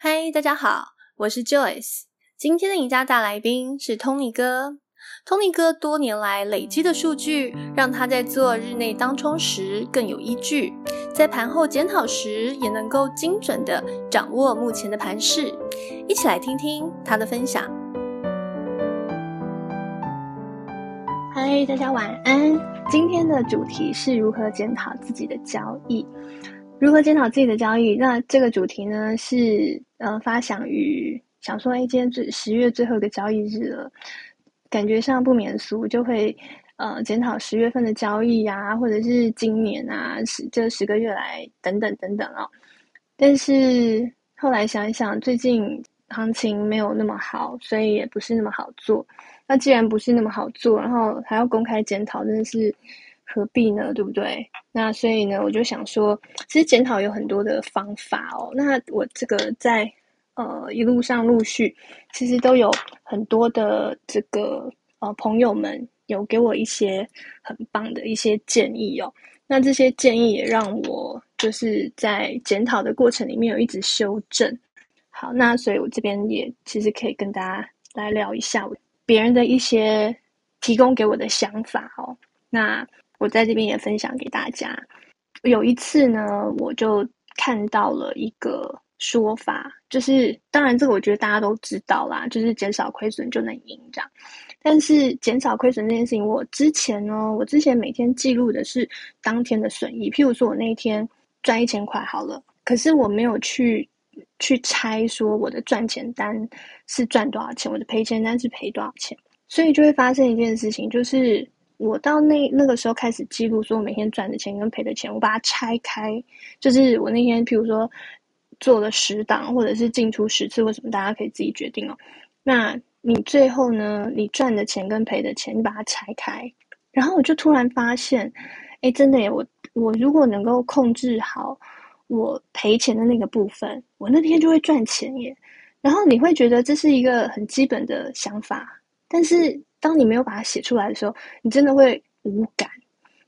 嗨，大家好，我是 Joyce。今天的赢家大来宾是 Tony 哥。Tony 哥多年来累积的数据，让他在做日内当冲时更有依据，在盘后检讨时也能够精准地掌握目前的盘势。一起来听听他的分享。嗨，大家晚安。今天的主题是如何检讨自己的交易。如何检讨自己的交易？那这个主题呢，是呃发想于想说，哎，今天最十月最后一个交易日了。感觉上不免俗，就会呃检讨十月份的交易啊，或者是今年啊十这十个月来等等等等哦。但是后来想一想，最近行情没有那么好，所以也不是那么好做。那既然不是那么好做，然后还要公开检讨，真的是何必呢？对不对？那所以呢，我就想说，其实检讨有很多的方法哦。那我这个在。呃，一路上陆续，其实都有很多的这个呃朋友们有给我一些很棒的一些建议哦。那这些建议也让我就是在检讨的过程里面有一直修正。好，那所以我这边也其实可以跟大家来聊一下别人的一些提供给我的想法哦。那我在这边也分享给大家。有一次呢，我就看到了一个。说法就是，当然这个我觉得大家都知道啦，就是减少亏损就能赢这样。但是减少亏损这件事情，我之前呢，我之前每天记录的是当天的损益。譬如说我那一天赚一千块好了，可是我没有去去猜说我的赚钱单是赚多少钱，我的赔钱单是赔多少钱。所以就会发生一件事情，就是我到那那个时候开始记录，说我每天赚的钱跟赔的钱，我把它拆开，就是我那天譬如说。做了十档，或者是进出十次，或什么，大家可以自己决定哦。那你最后呢？你赚的钱跟赔的钱，你把它拆开，然后我就突然发现，哎，真的耶！我我如果能够控制好我赔钱的那个部分，我那天就会赚钱耶。然后你会觉得这是一个很基本的想法，但是当你没有把它写出来的时候，你真的会无感。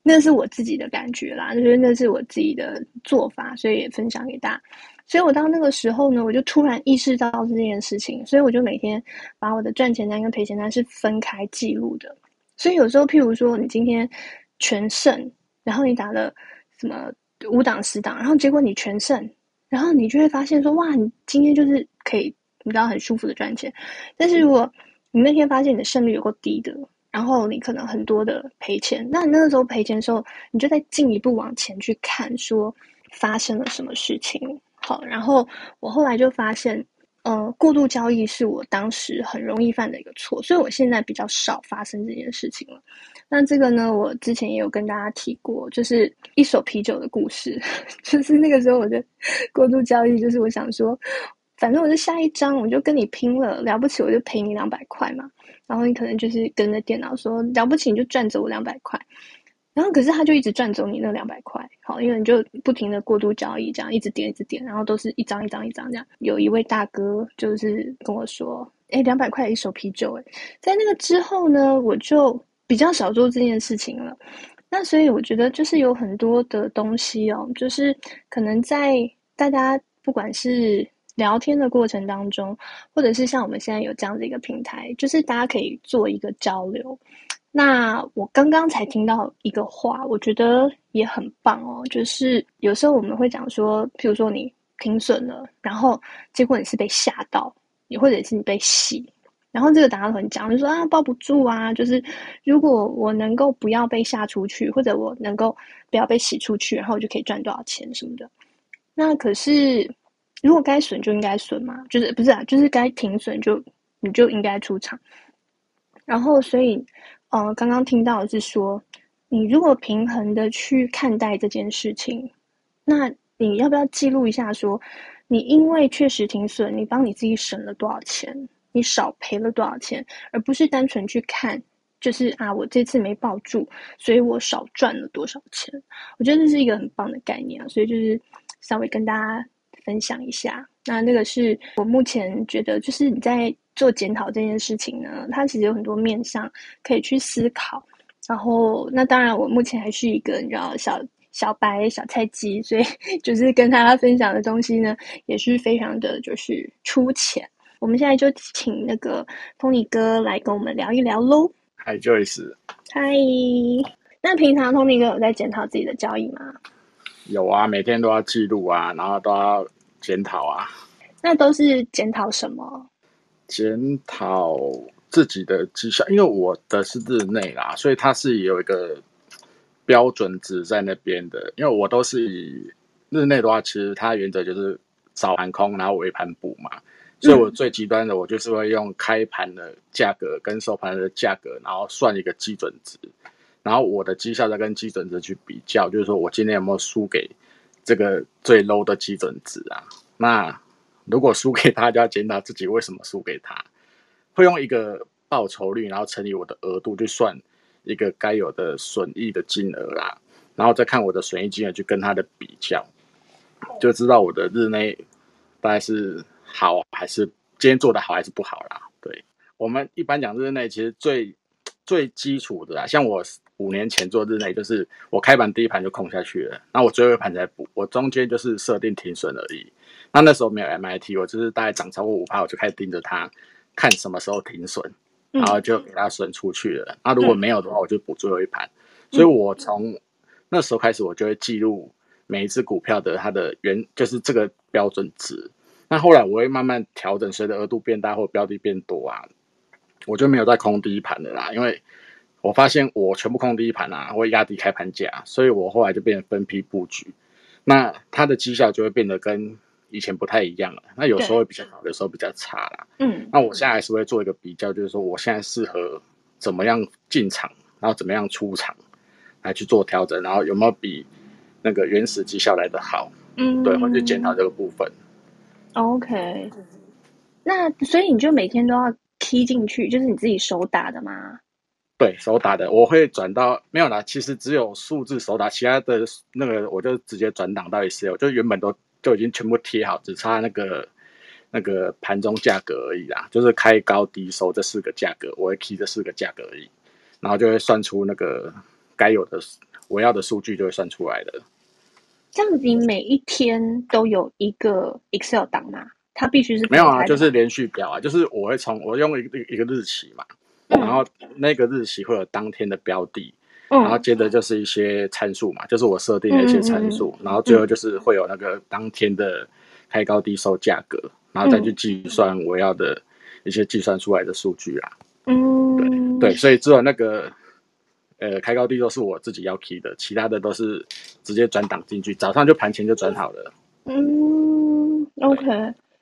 那是我自己的感觉啦，就是那是我自己的做法，所以也分享给大家。所以我到那个时候呢，我就突然意识到这件事情，所以我就每天把我的赚钱单跟赔钱单是分开记录的。所以有时候，譬如说你今天全胜，然后你打了什么五档十档，然后结果你全胜，然后你就会发现说，哇，你今天就是可以，你知道很舒服的赚钱。但是如果你那天发现你的胜率有够低的，然后你可能很多的赔钱，那你那个时候赔钱的时候，你就再进一步往前去看，说发生了什么事情。好，然后我后来就发现，呃，过度交易是我当时很容易犯的一个错，所以我现在比较少发生这件事情了。那这个呢，我之前也有跟大家提过，就是一手啤酒的故事，就是那个时候我的 过度交易，就是我想说，反正我就下一张，我就跟你拼了，了不起我就赔你两百块嘛，然后你可能就是跟着电脑说，了不起你就赚走我两百块。然后，可是他就一直赚走你那两百块，好，因为你就不停的过度交易，这样一直点，一直点，然后都是一张一张一张这样。有一位大哥就是跟我说：“哎，两百块一手啤酒。”哎，在那个之后呢，我就比较少做这件事情了。那所以我觉得就是有很多的东西哦，就是可能在大家不管是聊天的过程当中，或者是像我们现在有这样的一个平台，就是大家可以做一个交流。那我刚刚才听到一个话，我觉得也很棒哦。就是有时候我们会讲说，譬如说你停损了，然后结果你是被吓到，也或者是你被洗，然后这个大家都很讲，就说啊抱不住啊。就是如果我能够不要被吓出去，或者我能够不要被洗出去，然后我就可以赚多少钱什么的。那可是如果该损就应该损嘛，就是不是啊？就是该停损就你就应该出场。然后所以。呃，刚刚听到是说，你如果平衡的去看待这件事情，那你要不要记录一下说，你因为确实停损，你帮你自己省了多少钱，你少赔了多少钱，而不是单纯去看，就是啊，我这次没抱住，所以我少赚了多少钱。我觉得这是一个很棒的概念啊，所以就是稍微跟大家分享一下。那那个是我目前觉得，就是你在。做检讨这件事情呢，它其实有很多面向可以去思考。然后，那当然，我目前还是一个你知道小小白小菜鸡，所以就是跟大家分享的东西呢，也是非常的就是粗浅。我们现在就请那个 Tony 哥来跟我们聊一聊喽。Hi Joyce。Hi。那平常 Tony 哥有在检讨自己的交易吗？有啊，每天都要记录啊，然后都要检讨啊。那都是检讨什么？检讨自己的绩效，因为我的是日内啦，所以它是有一个标准值在那边的。因为我都是以日内的话，其实它原则就是早盘空，然后尾盘补嘛。所以我最极端的，我就是会用开盘的价格跟收盘的价格，然后算一个基准值，然后我的绩效再跟基准值去比较，就是说我今天有没有输给这个最 low 的基准值啊？那如果输给他，就要检讨自己为什么输给他。会用一个报酬率，然后乘以我的额度，去算一个该有的损益的金额啦。然后再看我的损益金额去跟他的比较，就知道我的日内大概是好还是今天做的好还是不好啦。对，我们一般讲日内，其实最最基础的啦，像我五年前做日内，就是我开盘第一盘就空下去了，那我最后一盘才补，我中间就是设定停损而已。那那时候没有 MIT，我就是大概涨超过五趴，我就开始盯着它，看什么时候停损，然后就给它损出去了。那如果没有的话，我就补最后一盘。所以我从那时候开始，我就会记录每一只股票的它的原，就是这个标准值。那后来我会慢慢调整，随着额度变大或标的变多啊，我就没有再空第一盘的啦，因为我发现我全部空第一盘啊，会压低开盘价，所以我后来就变成分批布局，那它的绩效就会变得跟。以前不太一样了，那有时候会比较好，有时候比较差啦。嗯，那我现在还是会做一个比较，就是说我现在适合怎么样进场，然后怎么样出场，来去做调整，然后有没有比那个原始绩效来的好？嗯，对，我就检讨这个部分。OK，那所以你就每天都要 key 进去，就是你自己手打的吗？对，手打的，我会转到没有啦，其实只有数字手打，其他的那个我就直接转档到 Excel，就原本都。就已经全部贴好，只差那个那个盘中价格而已啦，就是开高低收这四个价格，我会 key 这四个价格而已，然后就会算出那个该有的我要的数据就会算出来的。这样子，你每一天都有一个 Excel 档吗？它必须是没有啊，就是连续表啊，就是我会从我用一个一个日期嘛，然后那个日期会有当天的标的。然后接着就是一些参数嘛，就是我设定的一些参数，然后最后就是会有那个当天的开高低收价格，然后再去计算我要的一些计算出来的数据啦。嗯，对对，所以只有那个呃开高低都是我自己要 key 的，其他的都是直接转档进去，早上就盘前就转好了。嗯，OK，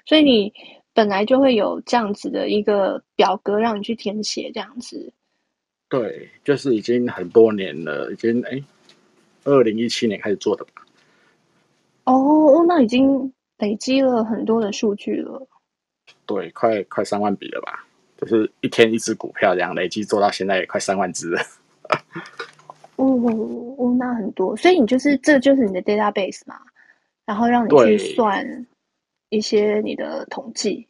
所以你本来就会有这样子的一个表格让你去填写，这样子。对，就是已经很多年了，已经哎，二零一七年开始做的吧。哦，那已经累积了很多的数据了。对，快快三万笔了吧？就是一天一只股票这样累积做到现在也快三万只了。哦哦，那很多，所以你就是这就是你的 database 嘛，然后让你去算一些你的统计。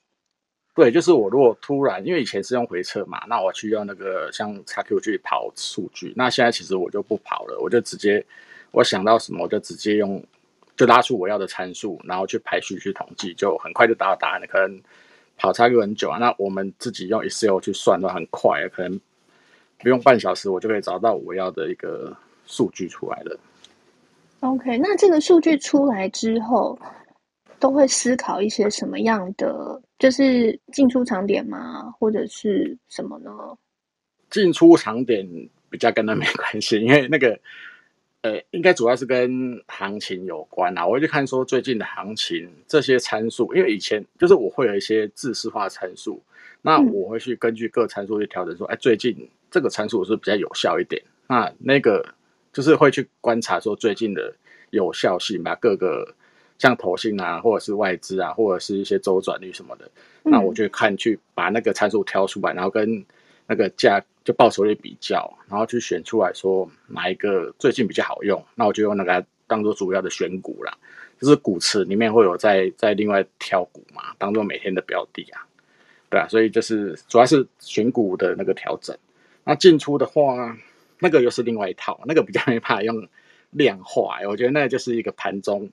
对，就是我如果突然，因为以前是用回测嘛，那我去用那个像 XQ 去跑数据，那现在其实我就不跑了，我就直接我想到什么我就直接用，就拉出我要的参数，然后去排序去统计，就很快就达到答案了。可能跑 XQ 很久啊，那我们自己用 Excel 去算的很快，可能不用半小时，我就可以找到我要的一个数据出来了。OK，那这个数据出来之后，都会思考一些什么样的，就是进出场点吗？或者是什么呢？进出场点比较跟那没关系，因为那个，呃，应该主要是跟行情有关啊。我会去看说最近的行情这些参数，因为以前就是我会有一些自式化参数，那我会去根据各参数去调整说，哎、嗯，最近这个参数是比较有效一点。那那个就是会去观察说最近的有效性吧，各个。像投信啊，或者是外资啊，或者是一些周转率什么的，嗯、那我就看去把那个参数挑出来，然后跟那个价就报酬率比较，然后去选出来说哪一个最近比较好用，那我就用那个当做主要的选股啦。就是股池里面会有在在另外挑股嘛，当做每天的标的啊，对啊，所以就是主要是选股的那个调整。那进出的话，那个又是另外一套，那个比较没办法用量化，我觉得那就是一个盘中，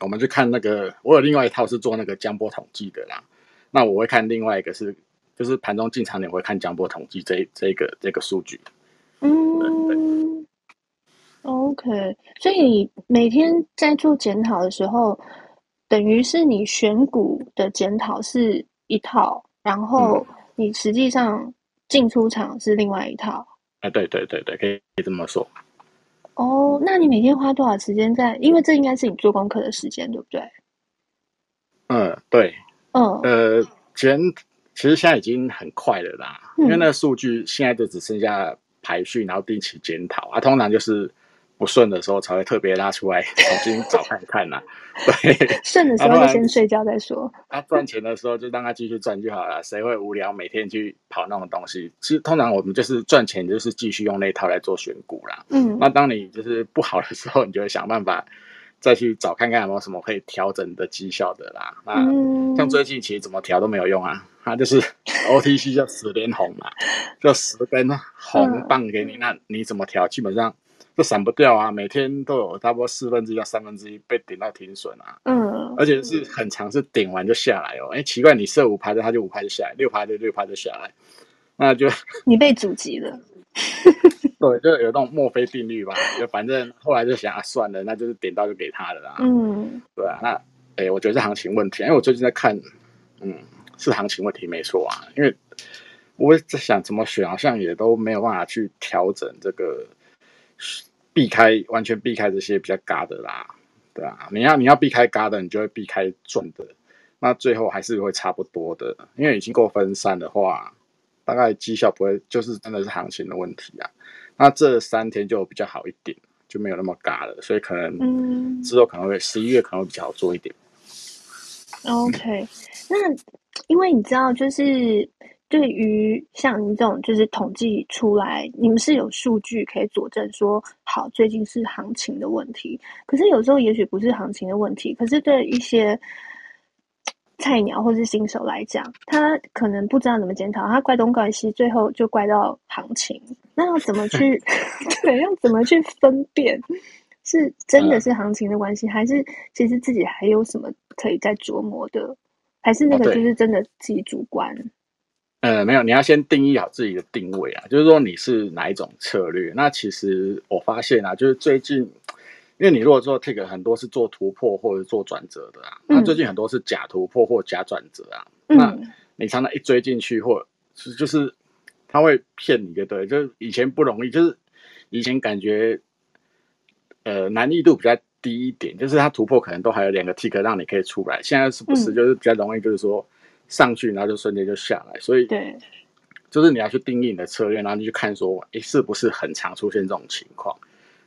我们去看那个，我有另外一套是做那个江波统计的啦。那我会看另外一个是，就是盘中进场点会看江波统计这这个这个数据。嗯，OK，所以你每天在做检讨的时候，等于是你选股的检讨是一套，然后你实际上进出场是另外一套。哎、嗯，对对对对，可以可以这么说。哦，那你每天花多少时间在？因为这应该是你做功课的时间，对不对？嗯，对。嗯，呃，检其实现在已经很快了啦，嗯、因为那个数据现在就只剩下排序，然后定期检讨啊，通常就是不顺的时候才会特别拉出来 重新找看看呐、啊。对，顺的时候就先睡觉再说。他赚、啊、钱的时候就让他继续赚就好了，谁会无聊每天去跑那种东西？其实通常我们就是赚钱，就是继续用那套来做选股啦。嗯，那当你就是不好的时候，你就会想办法再去找看看有没有什么可以调整的绩效的啦。那像最近其实怎么调都没有用啊，它就是 OTC 叫十连红嘛，就十根红棒给你，那你怎么调？基本上。都闪不掉啊！每天都有差不多四分之一到三分之一被顶到停损啊。嗯，而且是很长，是顶完就下来哦。哎，奇怪，你设五排的，他就五排就下来；六排的六排就下来。那就 你被阻击了。对，就有那种墨菲定律吧。就反正后来就想啊，算了，那就是点到就给他了啦。嗯，对啊。那哎，我觉得是行情问题，因为我最近在看，嗯，是行情问题没错啊。因为我在想怎么选，好像也都没有办法去调整这个。避开完全避开这些比较嘎的啦，对啊，你要你要避开嘎的，你就会避开赚的，那最后还是会差不多的，因为已经够分散的话，大概绩效不会就是真的是行情的问题啊。那这三天就比较好一点，就没有那么嘎了，所以可能之后可能会十一月可能会比较好做一点。OK，那因为你知道就是。对于像你这种就是统计出来，你们是有数据可以佐证说，好，最近是行情的问题。可是有时候也许不是行情的问题，可是对一些菜鸟或是新手来讲，他可能不知道怎么检讨，他怪东怪西，最后就怪到行情。那要怎么去 对？要怎么去分辨是真的是行情的关系，还是其实自己还有什么可以再琢磨的？还是那个就是真的自己主观？呃，没有，你要先定义好自己的定位啊，就是说你是哪一种策略。那其实我发现啊，就是最近，因为你如果做 tick 很多是做突破或者做转折的啊，那最近很多是假突破或假转折啊，嗯、那你常常一追进去，或是就是他会骗你，对？就是以前不容易，就是以前感觉呃难易度比较低一点，就是他突破可能都还有两个 tick 让你可以出来，现在是不是就是比较容易，就是说。上去，然后就瞬间就下来，所以对，就是你要去定义你的策略，然后你去看说，诶，是不是很常出现这种情况？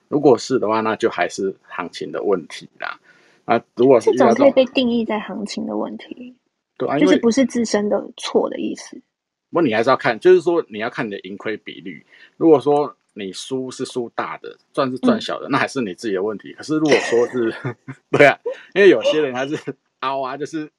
如果是的话，那就还是行情的问题啦。啊，如果是这种可以被定义在行情的问题，对啊，就是不是自身的错的意思。不过你还是要看，就是说你要看你的盈亏比率。如果说你输是输大的，赚是赚小的，嗯、那还是你自己的问题。可是如果说是，对啊，因为有些人他是凹啊，就是。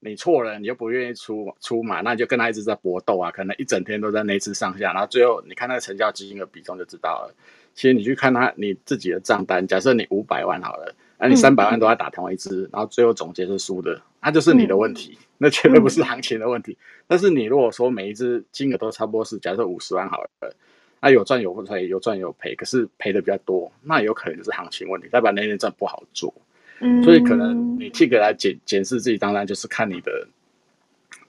你错了，你又不愿意出出马，那你就跟他一直在搏斗啊，可能一整天都在那次上下，然后最后你看那个成交金额比重就知道了。其实你去看他你自己的账单，假设你五百万好了，那你三百万都在打同一支，嗯、然后最后总结是输的，那就是你的问题，嗯、那绝对不是行情的问题。嗯、但是你如果说每一支金额都差不多是，假设五十万好了，那有赚有赔，有赚有赔，可是赔的比较多，那有可能就是行情问题，代表那天赚不好做。所以可能你 tick 来检检视自己，当然就是看你的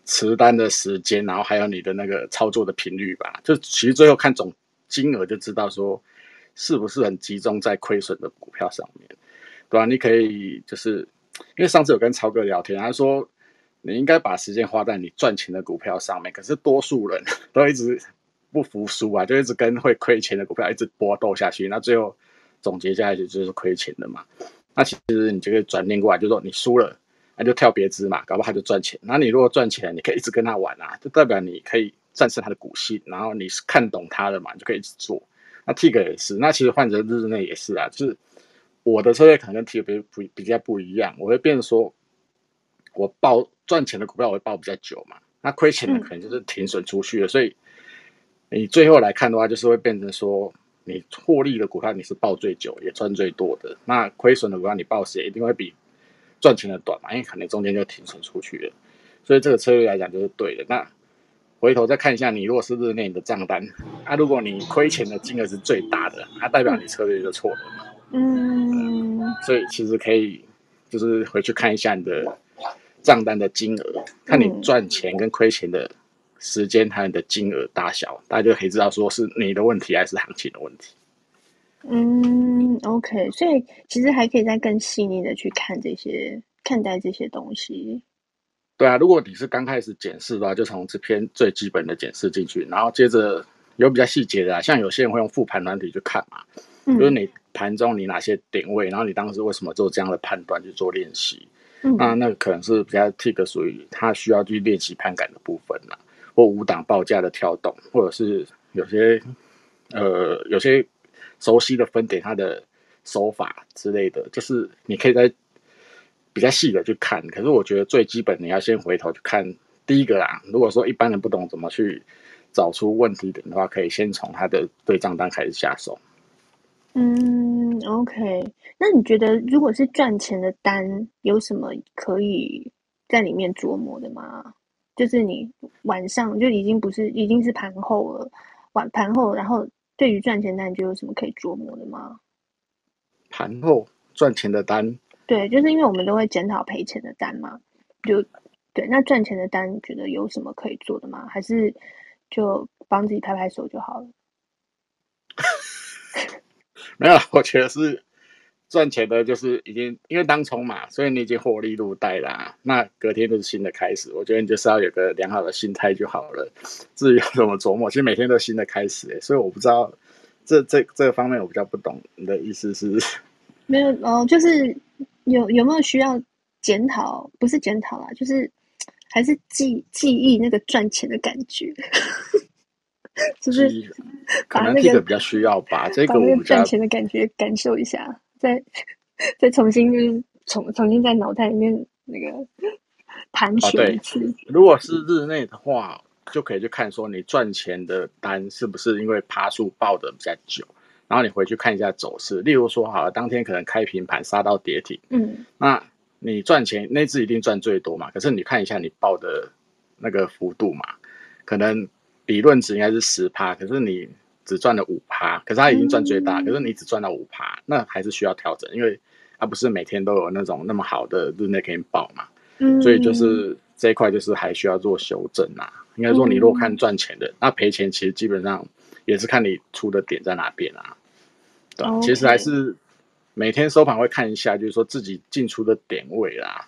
持单的时间，然后还有你的那个操作的频率吧。就其实最后看总金额就知道说是不是很集中在亏损的股票上面，对吧？你可以就是因为上次有跟超哥聊天，他说你应该把时间花在你赚钱的股票上面，可是多数人都一直不服输啊，就一直跟会亏钱的股票一直搏斗下去，那最后总结下来就就是亏钱的嘛。那其实你就可以转念过来，就是说你输了，那就跳别支嘛，搞不好他就赚钱。那你如果赚钱，你可以一直跟他玩啊，就代表你可以战胜他的股性，然后你是看懂他的嘛，你就可以一直做。那 Tick 也是，那其实换成日内也是啊，就是我的策略可能跟 Tick 比不比较不一样，我会变成说，我报赚钱的股票我会报比较久嘛，那亏钱的可能就是停损出去了，嗯、所以你最后来看的话，就是会变成说。你获利的股票你是报最久也赚最多的，那亏损的股票你报时也一定会比赚钱的短嘛，因为可能中间就停损出去了，所以这个策略来讲就是对的。那回头再看一下，你如果是日内的账单，那、啊、如果你亏钱的金额是最大的，那、啊、代表你策略就错了嘛。嗯，所以其实可以就是回去看一下你的账单的金额，看你赚钱跟亏钱的时间还有你的金额大小，大家就可以知道说是你的问题还是行情的问题。嗯，OK，所以其实还可以再更细腻的去看这些看待这些东西。对啊，如果你是刚开始检视的话，就从这篇最基本的检视进去，然后接着有比较细节的啊，像有些人会用复盘软体去看嘛，嗯、就是你盘中你哪些点位，然后你当时为什么做这样的判断去做练习，嗯、那那个可能是比较 tick 属于他需要去练习盘感的部分啦，或五档报价的跳动，或者是有些呃有些熟悉的分点它的手法之类的，就是你可以在。比较细的去看，可是我觉得最基本你要先回头去看第一个啦。如果说一般人不懂怎么去找出问题点的话，可以先从他的对账单开始下手。嗯，OK。那你觉得如果是赚钱的单，有什么可以在里面琢磨的吗？就是你晚上就已经不是已经是盘后了，晚盘后，然后对于赚钱单，你觉得有什么可以琢磨的吗？盘后赚钱的单。对，就是因为我们都会检讨赔钱的单嘛，就对。那赚钱的单，你觉得有什么可以做的吗？还是就帮自己拍拍手就好了？没有，我觉得是赚钱的，就是已经因为当冲嘛，所以你已经获利入袋啦。那隔天就是新的开始，我觉得你就是要有个良好的心态就好了。至于要怎么琢磨，其实每天都是新的开始，所以我不知道这这这个方面我比较不懂。你的意思是？没有哦，就是。有有没有需要检讨？不是检讨啦，就是还是记记忆那个赚钱的感觉，就是把那个比较需要吧这个赚钱的感觉感受一下，再再重新就是重重新在脑袋里面那个盘旋一次。哦，如果是日内的话，就可以去看说你赚钱的单是不是因为趴数爆的比较久。然后你回去看一下走势，例如说，好了，当天可能开平盘杀到跌停，嗯，那你赚钱那只一定赚最多嘛？可是你看一下你报的那个幅度嘛，可能理论值应该是十趴，可是你只赚了五趴，可是他已经赚最大，嗯、可是你只赚到五趴，那还是需要调整，因为它不是每天都有那种那么好的日内可以报嘛，嗯，所以就是这一块就是还需要做修正呐、啊。应该说，你如果看赚钱的，嗯、那赔钱其实基本上也是看你出的点在哪边啊。对.其实还是每天收盘会看一下，就是说自己进出的点位啦，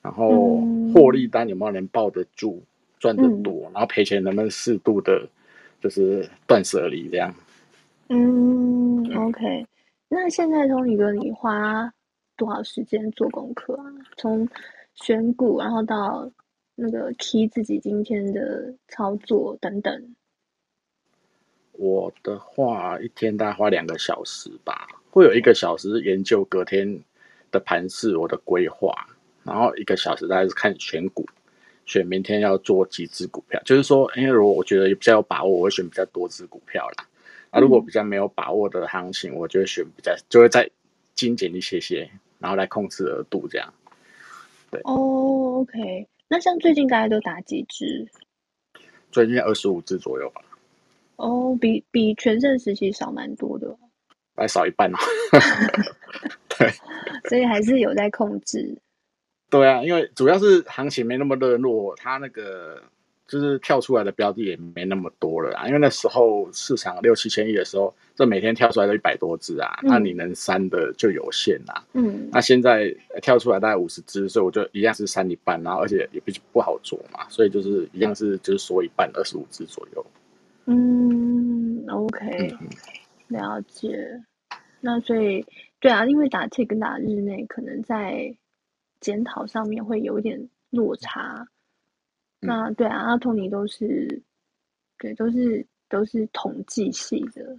然后获利单有没有能抱得住，赚得多，嗯、然后赔钱能不能适度的，就是断舍离这样。嗯，OK。那现在 Tony 哥，你花多少时间做功课啊？从选股，然后到那个 key 自己今天的操作等等。我的话，一天大概花两个小时吧，会有一个小时研究隔天的盘势，我的规划，然后一个小时大概是看选股，选明天要做几只股票。就是说，因为如果我觉得比较有把握，我会选比较多只股票啦。啊，如果比较没有把握的行情，我就会选比较就会再精简一些些，然后来控制额度这样。对哦，oh，OK。那像最近大家都打几只？最近二十五只左右吧。哦，oh, 比比全盛时期少蛮多的，还少一半哦。对，所以还是有在控制。对啊，因为主要是行情没那么热络，它那个就是跳出来的标的也没那么多了啊。因为那时候市场六七千亿的时候，这每天跳出来都一百多只啊，嗯、那你能删的就有限啊。嗯，那现在跳出来大概五十只，所以我就一样是删一半，然后而且也不不好做嘛，所以就是一样是就是缩一半，二十五只左右。嗯，OK，了解。那所以，对啊，因为打 Tick 跟打日内，可能在检讨上面会有一点落差。嗯、那对啊，阿 Tony 都是，对，都是都是统计系的，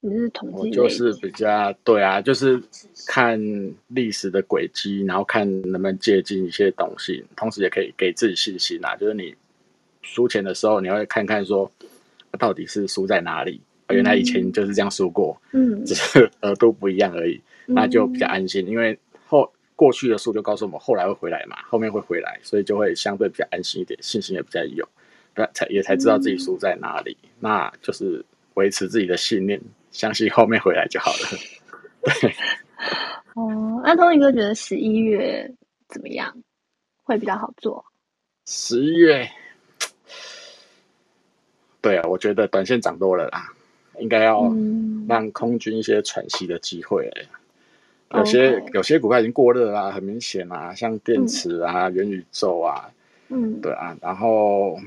你是统计，就是比较对啊，就是看历史的轨迹，然后看能不能借鉴一些东西，同时也可以给自己信心啊。就是你输钱的时候，你会看看说。到底是输在哪里？原来以前就是这样输过，嗯，只是额度不一样而已，那就比较安心，因为后过去的数就告诉我们后来会回来嘛，后面会回来，所以就会相对比较安心一点，信心也比较有，才也才知道自己输在哪里，那就是维持自己的信念，相信后面回来就好了。对，哦，那 Tony 哥觉得十一月怎么样？会比较好做？十一月，对啊，我觉得短线涨多了啦，应该要让空军一些喘息的机会。嗯、有些.有些股票已经过热啦，很明显啊，像电池啊、嗯、元宇宙啊，嗯，对啊，然后，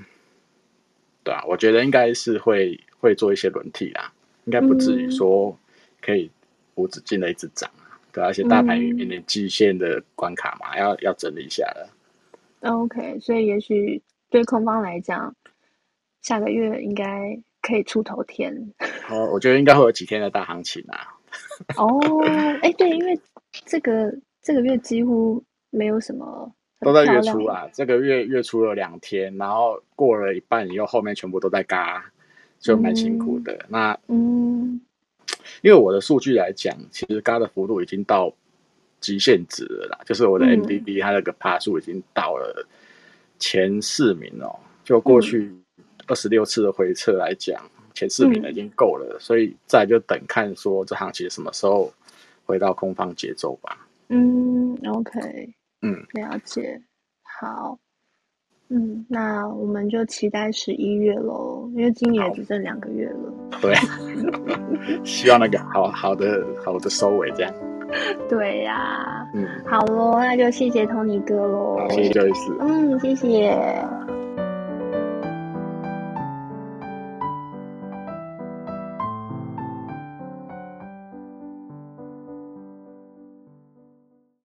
对啊，我觉得应该是会会做一些轮替啦，应该不至于说可以无止境的一直涨啊，对啊，而且大盘有一点季线的关卡嘛，嗯、要要整理一下了。OK，所以也许对空方来讲，下个月应该可以出头天。哦，我觉得应该会有几天的大行情啊。哦，哎，对，因为这个这个月几乎没有什么都在月初啊，这个月月初了两天，然后过了一半以后，后面全部都在嘎，就蛮辛苦的。嗯、那嗯，因为我的数据来讲，其实嘎的幅度已经到。极限值了啦，就是我的 MDB，它那个爬数已经到了前四名哦。就过去二十六次的回测来讲，前四名已经够了，所以再就等看说这行情什么时候回到空方节奏吧。嗯，OK，嗯，了解。好，嗯，那我们就期待十一月喽，因为今年也只剩两个月了。对，希望那个好好的好的收尾这样。对呀、啊，嗯，好喽，那就谢谢 Tony 哥喽，谢谢 Joyce，嗯，谢谢。